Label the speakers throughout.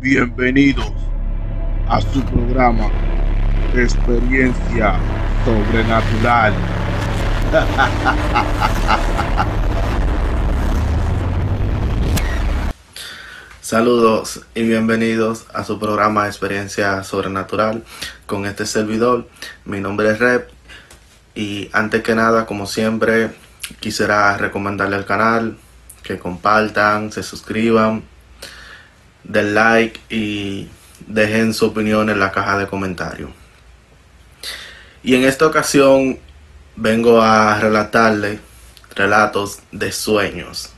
Speaker 1: Bienvenidos a su programa Experiencia Sobrenatural.
Speaker 2: Saludos y bienvenidos a su programa Experiencia Sobrenatural con este servidor. Mi nombre es Rep y antes que nada, como siempre, quisiera recomendarle al canal que compartan, se suscriban, den like y dejen su opinión en la caja de comentarios. Y en esta ocasión vengo a relatarle relatos de sueños.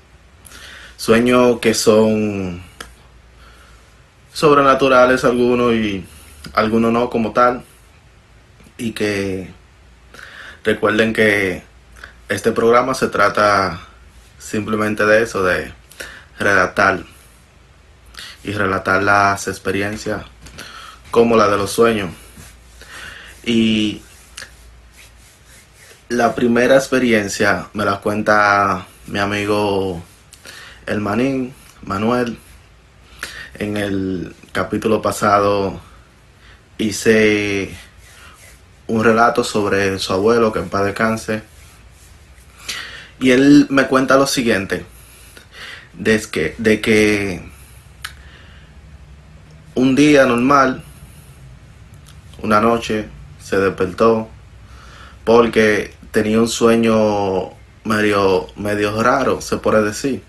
Speaker 2: Sueños que son sobrenaturales algunos y algunos no como tal. Y que recuerden que este programa se trata simplemente de eso, de relatar y relatar las experiencias como la de los sueños. Y la primera experiencia me la cuenta mi amigo el Manín, Manuel. En el capítulo pasado hice un relato sobre su abuelo que en paz descanse. Y él me cuenta lo siguiente, de que, de que un día normal, una noche, se despertó porque tenía un sueño medio, medio raro, se puede decir.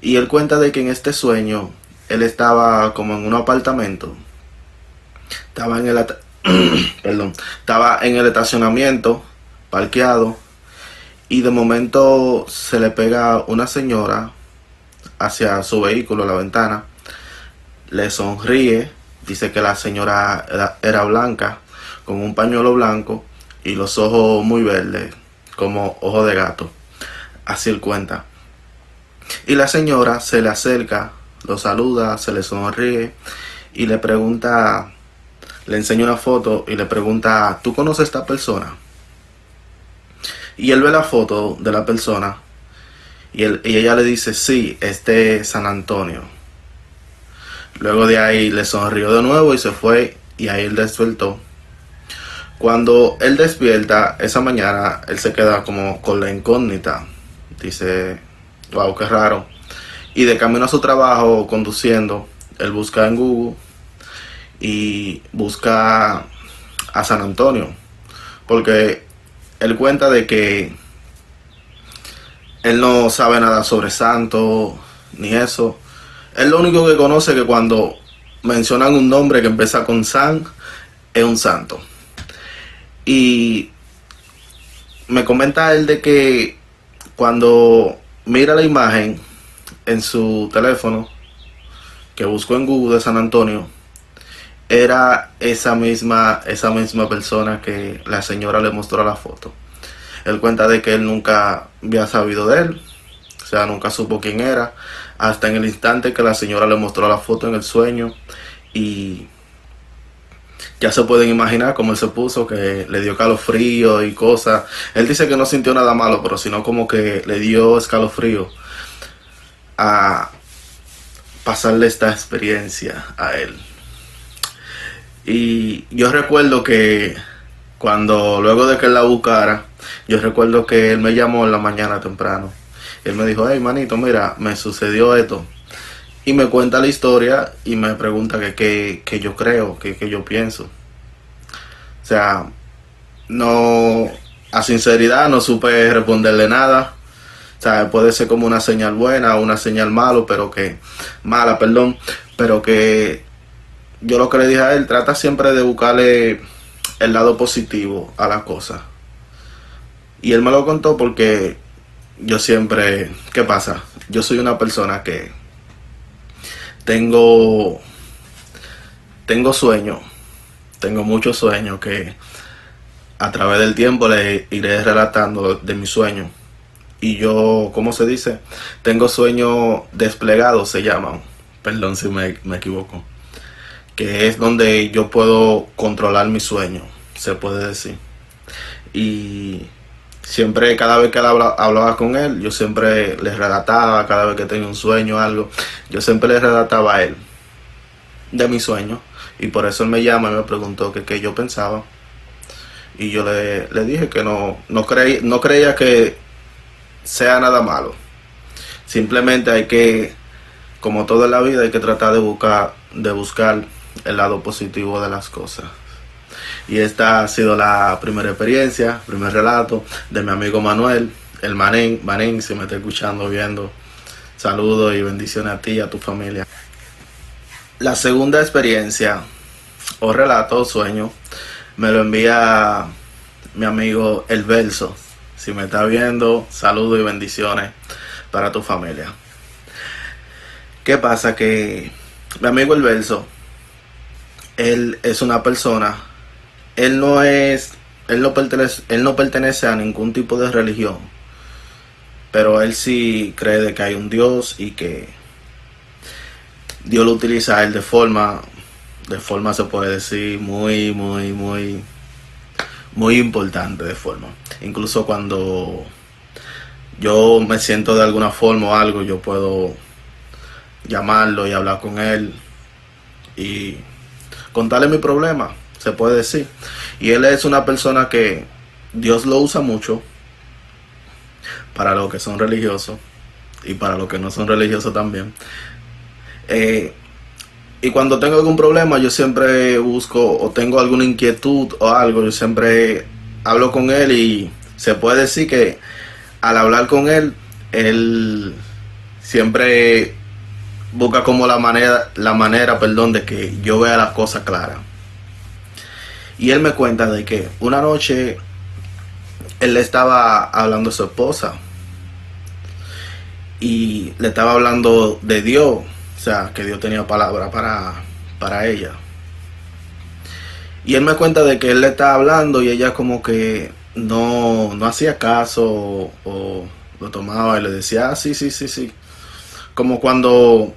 Speaker 2: Y él cuenta de que en este sueño él estaba como en un apartamento. Estaba en el perdón, estaba en el estacionamiento, parqueado, y de momento se le pega una señora hacia su vehículo, la ventana, le sonríe, dice que la señora era, blanca, con un pañuelo blanco y los ojos muy verdes, como ojos de gato. Así él cuenta. Y la señora se le acerca, lo saluda, se le sonríe y le pregunta, le enseña una foto y le pregunta, ¿tú conoces a esta persona? Y él ve la foto de la persona y, él, y ella le dice, sí, este es San Antonio. Luego de ahí le sonrió de nuevo y se fue y ahí él despertó. Cuando él despierta esa mañana, él se queda como con la incógnita. Dice, wow, qué raro. Y de camino a su trabajo, conduciendo, él busca en Google y busca a San Antonio. Porque él cuenta de que él no sabe nada sobre santo ni eso. Él lo único que conoce que cuando mencionan un nombre que empieza con San, es un santo. Y me comenta él de que cuando mira la imagen en su teléfono que buscó en Google de San Antonio, era esa misma, esa misma persona que la señora le mostró la foto. Él cuenta de que él nunca había sabido de él, o sea, nunca supo quién era, hasta en el instante que la señora le mostró la foto en el sueño y ya se pueden imaginar cómo él se puso, que le dio escalofrío y cosas. Él dice que no sintió nada malo, pero sino como que le dio escalofrío a pasarle esta experiencia a él. Y yo recuerdo que cuando luego de que él la buscara, yo recuerdo que él me llamó en la mañana temprano. Él me dijo, hey manito, mira, me sucedió esto. Y me cuenta la historia y me pregunta que, que, yo creo, que, que yo pienso. O sea, no, a sinceridad no supe responderle nada. O sea, puede ser como una señal buena o una señal malo, pero que, mala, perdón, pero que yo lo que le dije a él, trata siempre de buscarle el lado positivo a la cosa. Y él me lo contó porque yo siempre, ¿qué pasa? Yo soy una persona que tengo, tengo sueños, tengo muchos sueños que a través del tiempo le iré relatando de mis sueños. Y yo, ¿cómo se dice? Tengo sueños desplegados, se llaman. Perdón si me, me equivoco. Que es donde yo puedo controlar mis sueños, se puede decir. Y siempre, cada vez que hablaba, con él, yo siempre le relataba, cada vez que tenía un sueño o algo, yo siempre le relataba a él. de mi sueño. Y por eso él me llama y me preguntó que qué yo pensaba. Y yo le, le dije que no, no, creí, no creía que sea nada malo. Simplemente hay que, como toda la vida, hay que tratar de buscar, de buscar el lado positivo de las cosas. Y esta ha sido la primera experiencia, primer relato de mi amigo Manuel, el Manén. Manén, si me está escuchando, viendo, saludos y bendiciones a ti y a tu familia. La segunda experiencia, o relato, o sueño, me lo envía mi amigo El Verso. Si me está viendo, saludos y bendiciones para tu familia. ¿Qué pasa? Que mi amigo El Verso, él es una persona, él no es, él no pertenece, él no pertenece a ningún tipo de religión, pero él sí cree que hay un Dios y que Dios lo utiliza a él de forma, de forma se puede decir muy, muy, muy, muy importante de forma. Incluso cuando yo me siento de alguna forma o algo, yo puedo llamarlo y hablar con él y contarle mi problema, se puede decir. Y él es una persona que Dios lo usa mucho para los que son religiosos y para los que no son religiosos también. Eh, y cuando tengo algún problema, yo siempre busco o tengo alguna inquietud o algo, yo siempre hablo con él y se puede decir que al hablar con él, él siempre busca como la manera, la manera, perdón, de que yo vea las cosas claras. Y él me cuenta de que una noche él le estaba hablando a su esposa y le estaba hablando de Dios o sea, que Dios tenía palabra para, para ella. Y él me cuenta de que él le estaba hablando y ella como que no, no hacía caso o, lo tomaba y le decía, ah, sí, sí, sí, sí. Como cuando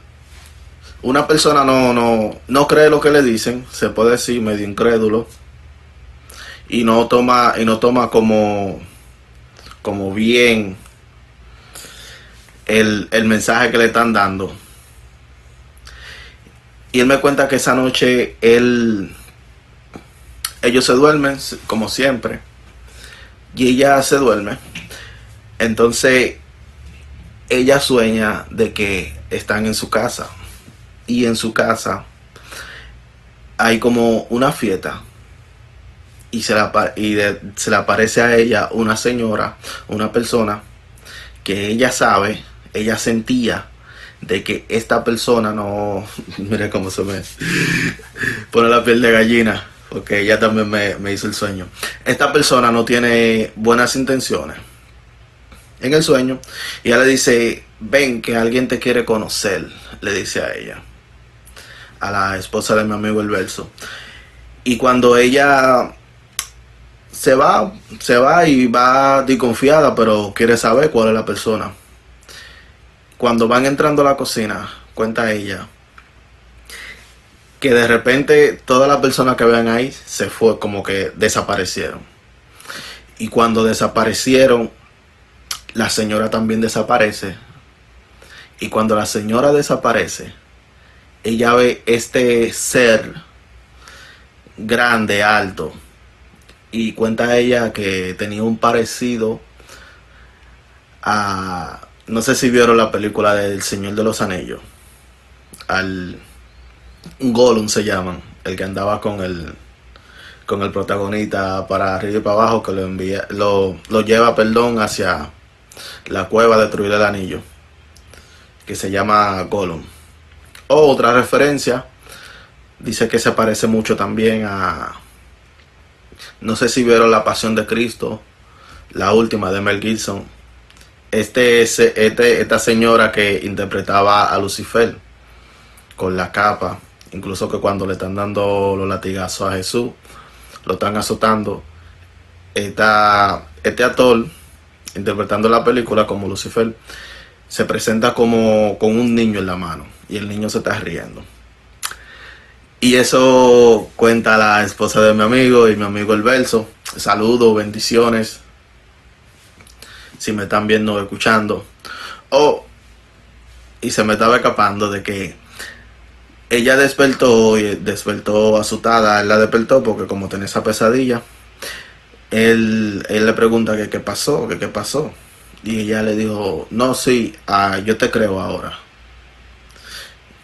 Speaker 2: una persona no, no, no cree lo que le dicen, se puede decir medio incrédulo, y no toma, y no toma como, como bien el, el mensaje que le están dando. Y él me cuenta que esa noche él, ellos se duermen como siempre. Y ella se duerme. Entonces ella sueña de que están en su casa. Y en su casa hay como una fiesta. Y, se, la, y se le aparece a ella una señora, una persona que ella sabe, ella sentía de que esta persona no. Mire cómo se me pone la piel de gallina, porque ella también me, hizo el sueño. Esta persona no tiene buenas intenciones en el sueño y ella le dice: Ven, que alguien te quiere conocer, le dice a ella, a la esposa de mi amigo el verso. Y cuando ella se va, se va y va desconfiada, pero quiere saber cuál es la persona cuando van entrando a la cocina, cuenta ella, que de repente todas las personas que ven ahí se fue, como que desaparecieron. Y cuando desaparecieron, la señora también desaparece. Y cuando la señora desaparece, ella ve este ser grande, alto. Y cuenta ella que tenía un parecido a no sé si vieron la película del Señor de los Anillos. Al Gollum se llaman, el que andaba con el con el protagonista para arriba y para abajo que lo envía lo, lo lleva, perdón, hacia la cueva a destruir el anillo, que se llama Gollum. otra referencia dice que se parece mucho también a no sé si vieron La Pasión de Cristo, la última de Mel Gibson este, este, esta señora que interpretaba a Lucifer con la capa, incluso que cuando le están dando los latigazos a Jesús, lo están azotando, esta, este actor interpretando la película como Lucifer se presenta como con un niño en la mano y el niño se está riendo. Y eso cuenta la esposa de mi amigo y mi amigo el verso. Saludos, bendiciones si me están viendo o escuchando. O, y se me estaba escapando de que ella despertó y despertó asustada, él la despertó porque como tenía esa pesadilla, él, él le pregunta que qué pasó, que qué pasó. Y ella le dijo, no, sí, ah, yo te creo ahora.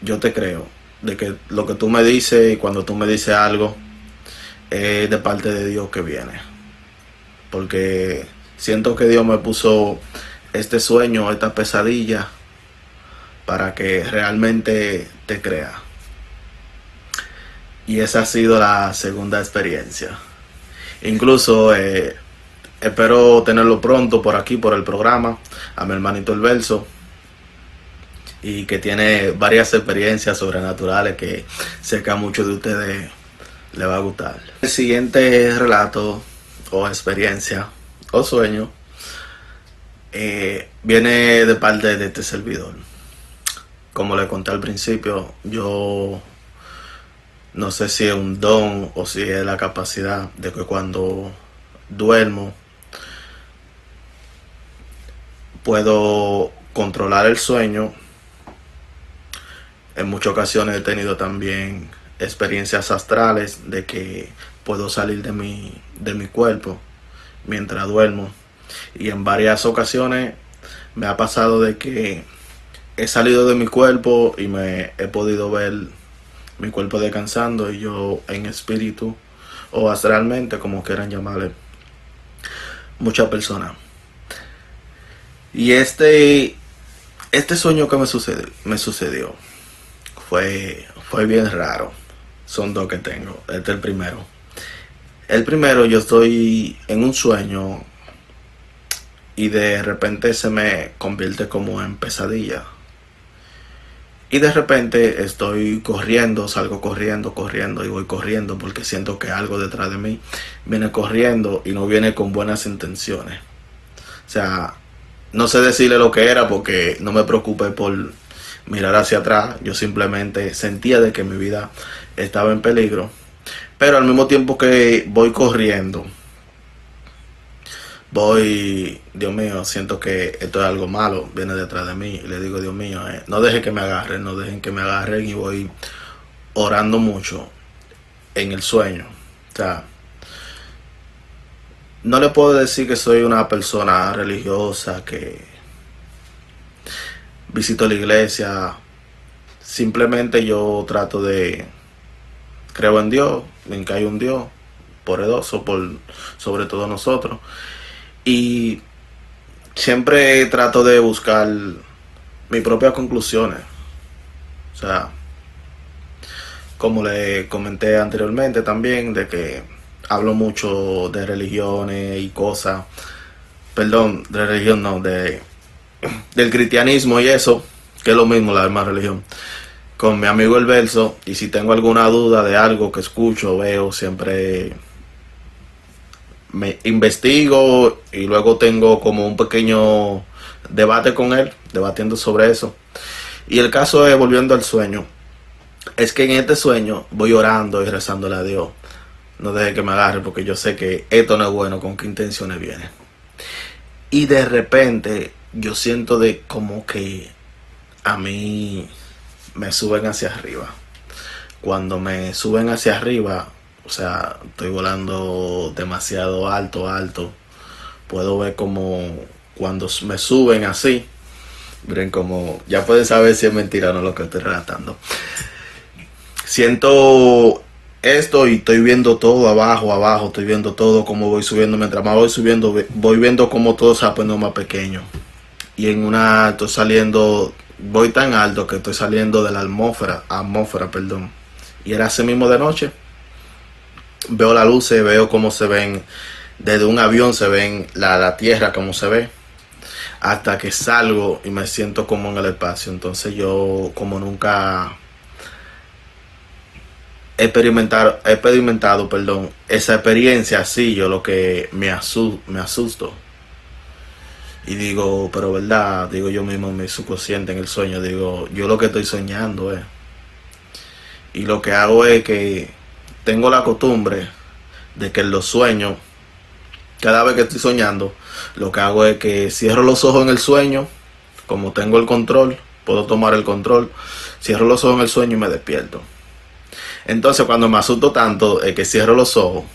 Speaker 2: Yo te creo. De que lo que tú me dices y cuando tú me dices algo es de parte de Dios que viene. Porque siento que Dios me puso este sueño, esta pesadilla, para que realmente te crea. Y esa ha sido la segunda experiencia. Incluso eh, espero tenerlo pronto por aquí, por el programa, a mi hermanito El Verso. Y que tiene varias experiencias sobrenaturales que sé que a muchos de ustedes le va a gustar. El siguiente relato o experiencia o sueño eh, viene de parte de este servidor. Como le conté al principio, yo no sé si es un don o si es la capacidad de que cuando duermo puedo controlar el sueño. En muchas ocasiones he tenido también experiencias astrales de que puedo salir de mi, de mi cuerpo mientras duermo. Y en varias ocasiones me ha pasado de que he salido de mi cuerpo y me he podido ver mi cuerpo descansando y yo en espíritu o astralmente, como quieran llamarle, muchas personas. Y este, este sueño que me, me sucedió fue, fue bien raro. Son dos que tengo. Este es el primero. El primero, yo estoy en un sueño y de repente se me convierte como en pesadilla. Y de repente estoy corriendo, salgo corriendo, corriendo y voy corriendo porque siento que algo detrás de mí viene corriendo y no viene con buenas intenciones. O sea, no sé decirle lo que era porque no me preocupé por mirar hacia atrás. Yo simplemente sentía de que mi vida estaba en peligro. Pero al mismo tiempo que voy corriendo, voy, Dios mío, siento que esto es algo malo, viene detrás de mí. Y le digo, Dios mío, eh, no dejen que me agarren, no dejen que me agarren. Y voy orando mucho en el sueño. O sea, no le puedo decir que soy una persona religiosa, que visito la iglesia. Simplemente yo trato de creo en Dios, en que hay un Dios poderoso por sobre todo nosotros y siempre trato de buscar mis propias conclusiones. O sea, como le comenté anteriormente también, de que hablo mucho de religiones y cosas. Perdón, de religión no, de del cristianismo y eso, que es lo mismo la demás religión. Con mi amigo el verso, y si tengo alguna duda de algo que escucho, veo, siempre me investigo y luego tengo como un pequeño debate con él, debatiendo sobre eso. Y el caso es, volviendo al sueño, es que en este sueño voy orando y rezándole a Dios. No deje que me agarre porque yo sé que esto no es bueno, con qué intenciones viene. Y de repente yo siento de como que a mí me suben hacia arriba. Cuando me suben hacia arriba, o sea, estoy volando demasiado alto, alto. Puedo ver como cuando me suben así, miren como, ya pueden saber si es mentira o no lo que estoy relatando. Siento esto y estoy viendo todo abajo, abajo, estoy viendo todo como voy subiendo. Mientras más voy subiendo, voy viendo como todo se va poniendo más pequeño. Y en una estoy saliendo, voy tan alto que estoy saliendo de la atmósfera, atmósfera, perdón. Y era así mismo de noche veo la luz, veo cómo se ven, desde un avión se ven la, la tierra como se ve, hasta que salgo y me siento como en el espacio. Entonces yo como nunca he experimentado, perdón, esa experiencia así, yo lo que me, me asusto. Y digo, pero verdad, digo yo mismo en mi subconsciente, en el sueño, digo, yo lo que estoy soñando es. Y lo que hago es que tengo la costumbre de que en los sueños, cada vez que estoy soñando, lo que hago es que cierro los ojos en el sueño, como tengo el control, puedo tomar el control, cierro los ojos en el sueño y me despierto. Entonces cuando me asusto tanto es que cierro los ojos,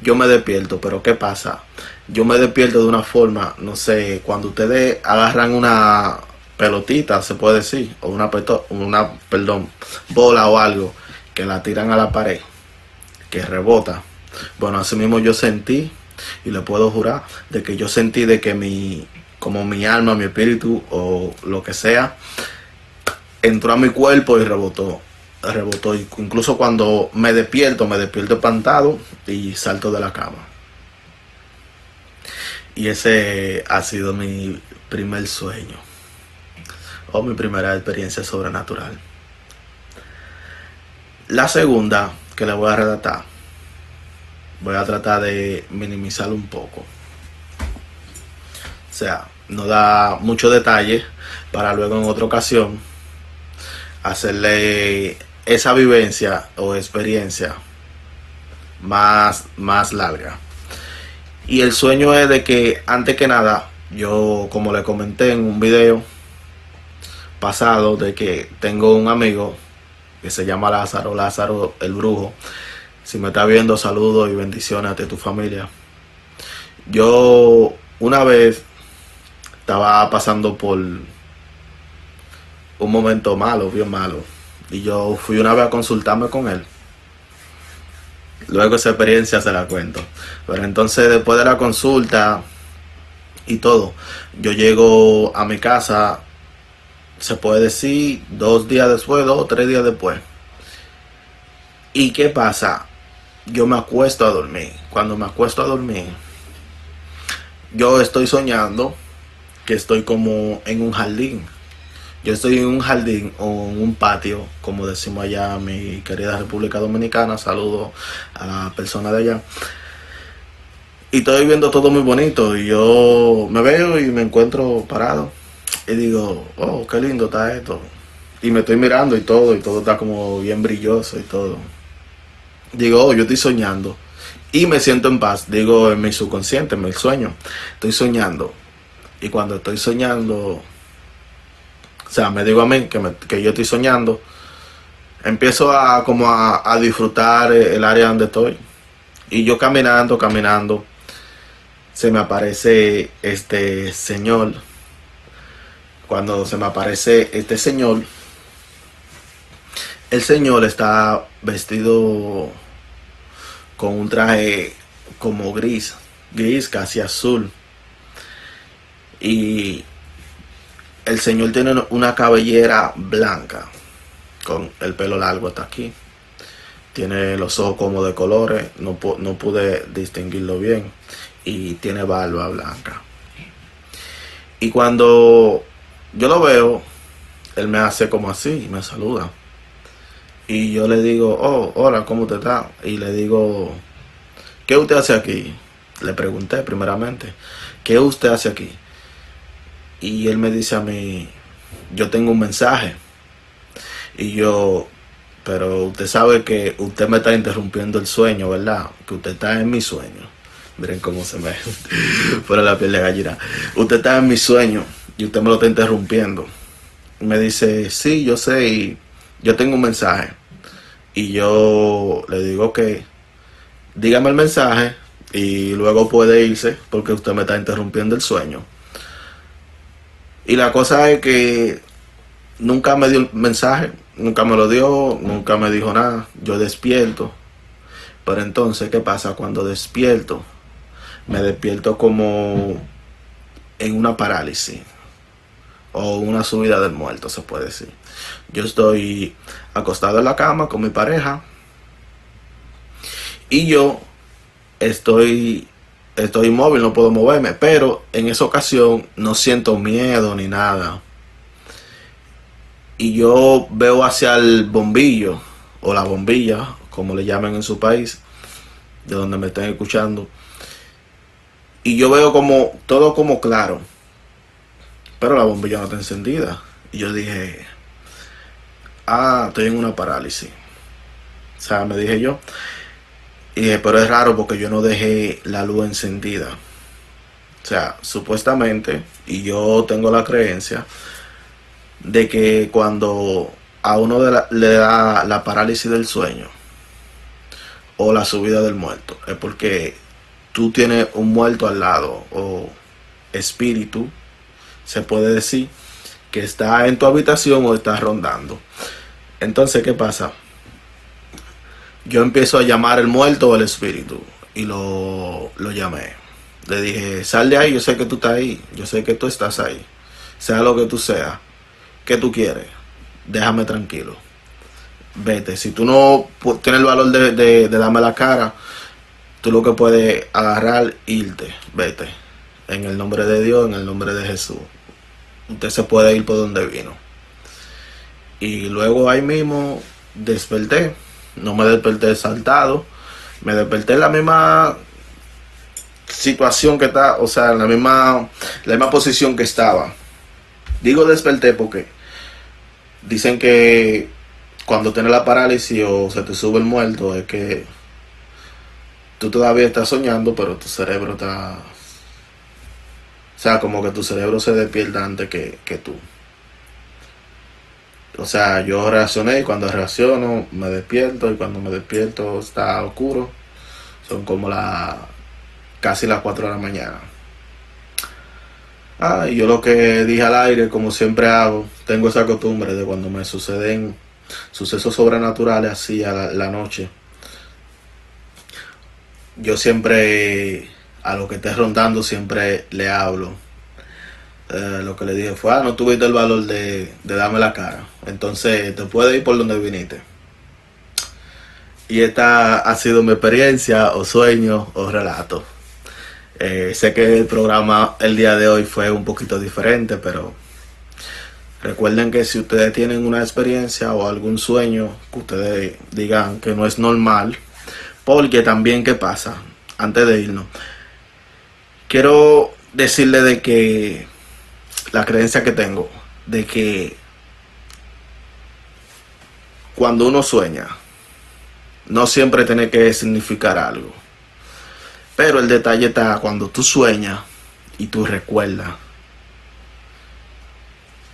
Speaker 2: yo me despierto, pero ¿qué pasa? Yo me despierto de una forma, no sé, cuando ustedes agarran una pelotita, se puede decir, o una, una perdón, bola o algo, que la tiran a la pared, que rebota. Bueno, así mismo yo sentí, y le puedo jurar, de que yo sentí de que mi, como mi alma, mi espíritu o lo que sea, entró a mi cuerpo y rebotó. Rebotó. Incluso cuando me despierto, me despierto espantado y salto de la cama. Y ese ha sido mi primer sueño. O mi primera experiencia sobrenatural. La segunda que le voy a redactar, voy a tratar de minimizarlo un poco. O sea, no da mucho detalle para luego en otra ocasión hacerle esa vivencia o experiencia más, más larga. Y el sueño es de que antes que nada, yo como le comenté en un video pasado, de que tengo un amigo que se llama Lázaro, Lázaro el brujo. Si me está viendo, saludos y bendiciones a tu familia. Yo una vez estaba pasando por un momento malo, bien malo. Y yo fui una vez a consultarme con él. Luego esa experiencia se la cuento. Pero entonces después de la consulta y todo, yo llego a mi casa, se puede decir, dos días después, dos o tres días después. ¿Y qué pasa? Yo me acuesto a dormir. Cuando me acuesto a dormir, yo estoy soñando que estoy como en un jardín. Yo estoy en un jardín o en un patio, como decimos allá, mi querida República Dominicana. Saludo a la persona de allá. Y estoy viendo todo muy bonito. Y yo me veo y me encuentro parado. Y digo, oh, qué lindo está esto. Y me estoy mirando y todo, y todo está como bien brilloso y todo. Digo, oh, yo estoy soñando. Y me siento en paz. Digo, en mi subconsciente, en mi sueño. Estoy soñando y cuando estoy soñando, o sea, me digo a mí que, que yo estoy soñando, empiezo a como a, disfrutar el área donde estoy. Y yo caminando, caminando, se me aparece este señor. Cuando se me aparece este señor, el señor está vestido con un traje como gris, gris casi azul y el señor tiene una cabellera blanca, con el pelo largo hasta aquí. Tiene los ojos como de colores, no, pude distinguirlo bien. Y tiene barba blanca. Y cuando yo lo veo, él me hace como así, me saluda. Y yo le digo, oh, hola, ¿cómo te está? Y le digo, ¿qué usted hace aquí? Le pregunté primeramente, ¿qué usted hace aquí? Y él me dice a mí, yo tengo un mensaje. Y yo, pero usted sabe que usted me está interrumpiendo el sueño, ¿verdad? Que usted está en mi sueño. Miren cómo se me fuera la piel de gallina. Usted está en mi sueño y usted me lo está interrumpiendo. Me dice, sí, yo sé, y yo tengo un mensaje. Y yo le digo que dígame el mensaje y luego puede irse porque usted me está interrumpiendo el sueño. Y la cosa es que nunca me dio el mensaje, nunca me lo dio, nunca me dijo nada. Yo despierto. Pero entonces, ¿qué pasa? Cuando despierto, me despierto como en una parálisis o una subida del muerto, se puede decir. Yo estoy acostado en la cama con mi pareja y yo estoy estoy inmóvil, no puedo moverme, pero en esa ocasión no siento miedo ni nada. Y yo veo hacia el bombillo, o la bombilla, como le llaman en su país, de donde me estén escuchando. Y yo veo como todo como claro, pero la bombilla no está encendida. Y yo dije, ah, estoy en una parálisis. O sea, me dije yo, pero es raro porque yo no dejé la luz encendida. O sea, supuestamente, y yo tengo la creencia de que cuando a uno le da la parálisis del sueño o la subida del muerto, es porque tú tienes un muerto al lado o espíritu, se puede decir, que está en tu habitación o está rondando. Entonces, ¿qué pasa? Yo empiezo a llamar el muerto o el espíritu y lo, lo llamé. Le dije, sal de ahí, yo sé que tú estás ahí, yo sé que tú estás ahí, sea lo que tú seas, ¿qué tú quieres? Déjame tranquilo. Vete, si tú no tienes el valor de, de, de darme la cara, tú lo que puedes agarrar, irte, vete. En el nombre de Dios, en el nombre de Jesús. Usted se puede ir por donde vino. Y luego ahí mismo desperté. No me desperté saltado. Me desperté en la misma situación que está, o sea, en la misma, la misma posición que estaba. Digo desperté porque dicen que cuando tienes la parálisis o se te sube el muerto es que tú todavía estás soñando, pero tu cerebro está... O sea, como que tu cerebro se despierta antes que, que tú. O sea, yo reaccioné y cuando reacciono me despierto y cuando me despierto está oscuro. Son como las casi las 4 de la mañana. Ah, y yo lo que dije al aire, como siempre hago, tengo esa costumbre de cuando me suceden sucesos sobrenaturales así a la noche yo siempre a lo que esté rondando siempre le hablo. Eh, lo que le dije fue, ah, no tuviste el valor de, darme la cara. Entonces te puedes ir por donde viniste. Y esta ha sido mi experiencia o sueño o relato. Eh, sé que el programa el día de hoy fue un poquito diferente, pero recuerden que si ustedes tienen una experiencia o algún sueño que ustedes digan que no es normal, porque también, ¿qué pasa? Antes de irnos, quiero decirle de que la creencia que tengo, de que cuando uno sueña, no siempre tiene que significar algo. Pero el detalle está cuando tú sueñas y tú recuerdas.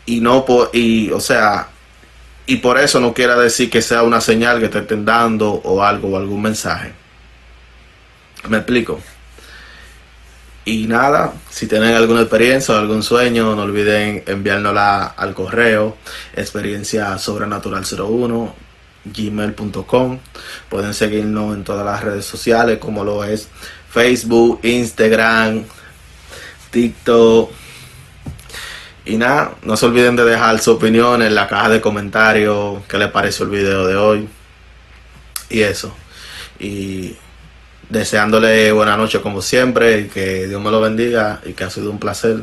Speaker 2: Y no por, y, o sea, y por eso no quiera decir que sea una señal que te estén dando o algo o algún mensaje. ¿Me explico? Y nada, si tienen alguna experiencia o algún sueño, no olviden enviárnosla al correo experiencia sobrenatural 01 gmail.com. Pueden seguirnos en todas las redes sociales como lo es Facebook, Instagram, TikTok y nada, no se olviden de dejar su opinión en la caja de comentarios, qué les pareció el video de hoy. Y eso. Y deseándole buena noche como siempre y que Dios me lo bendiga y que ha sido un placer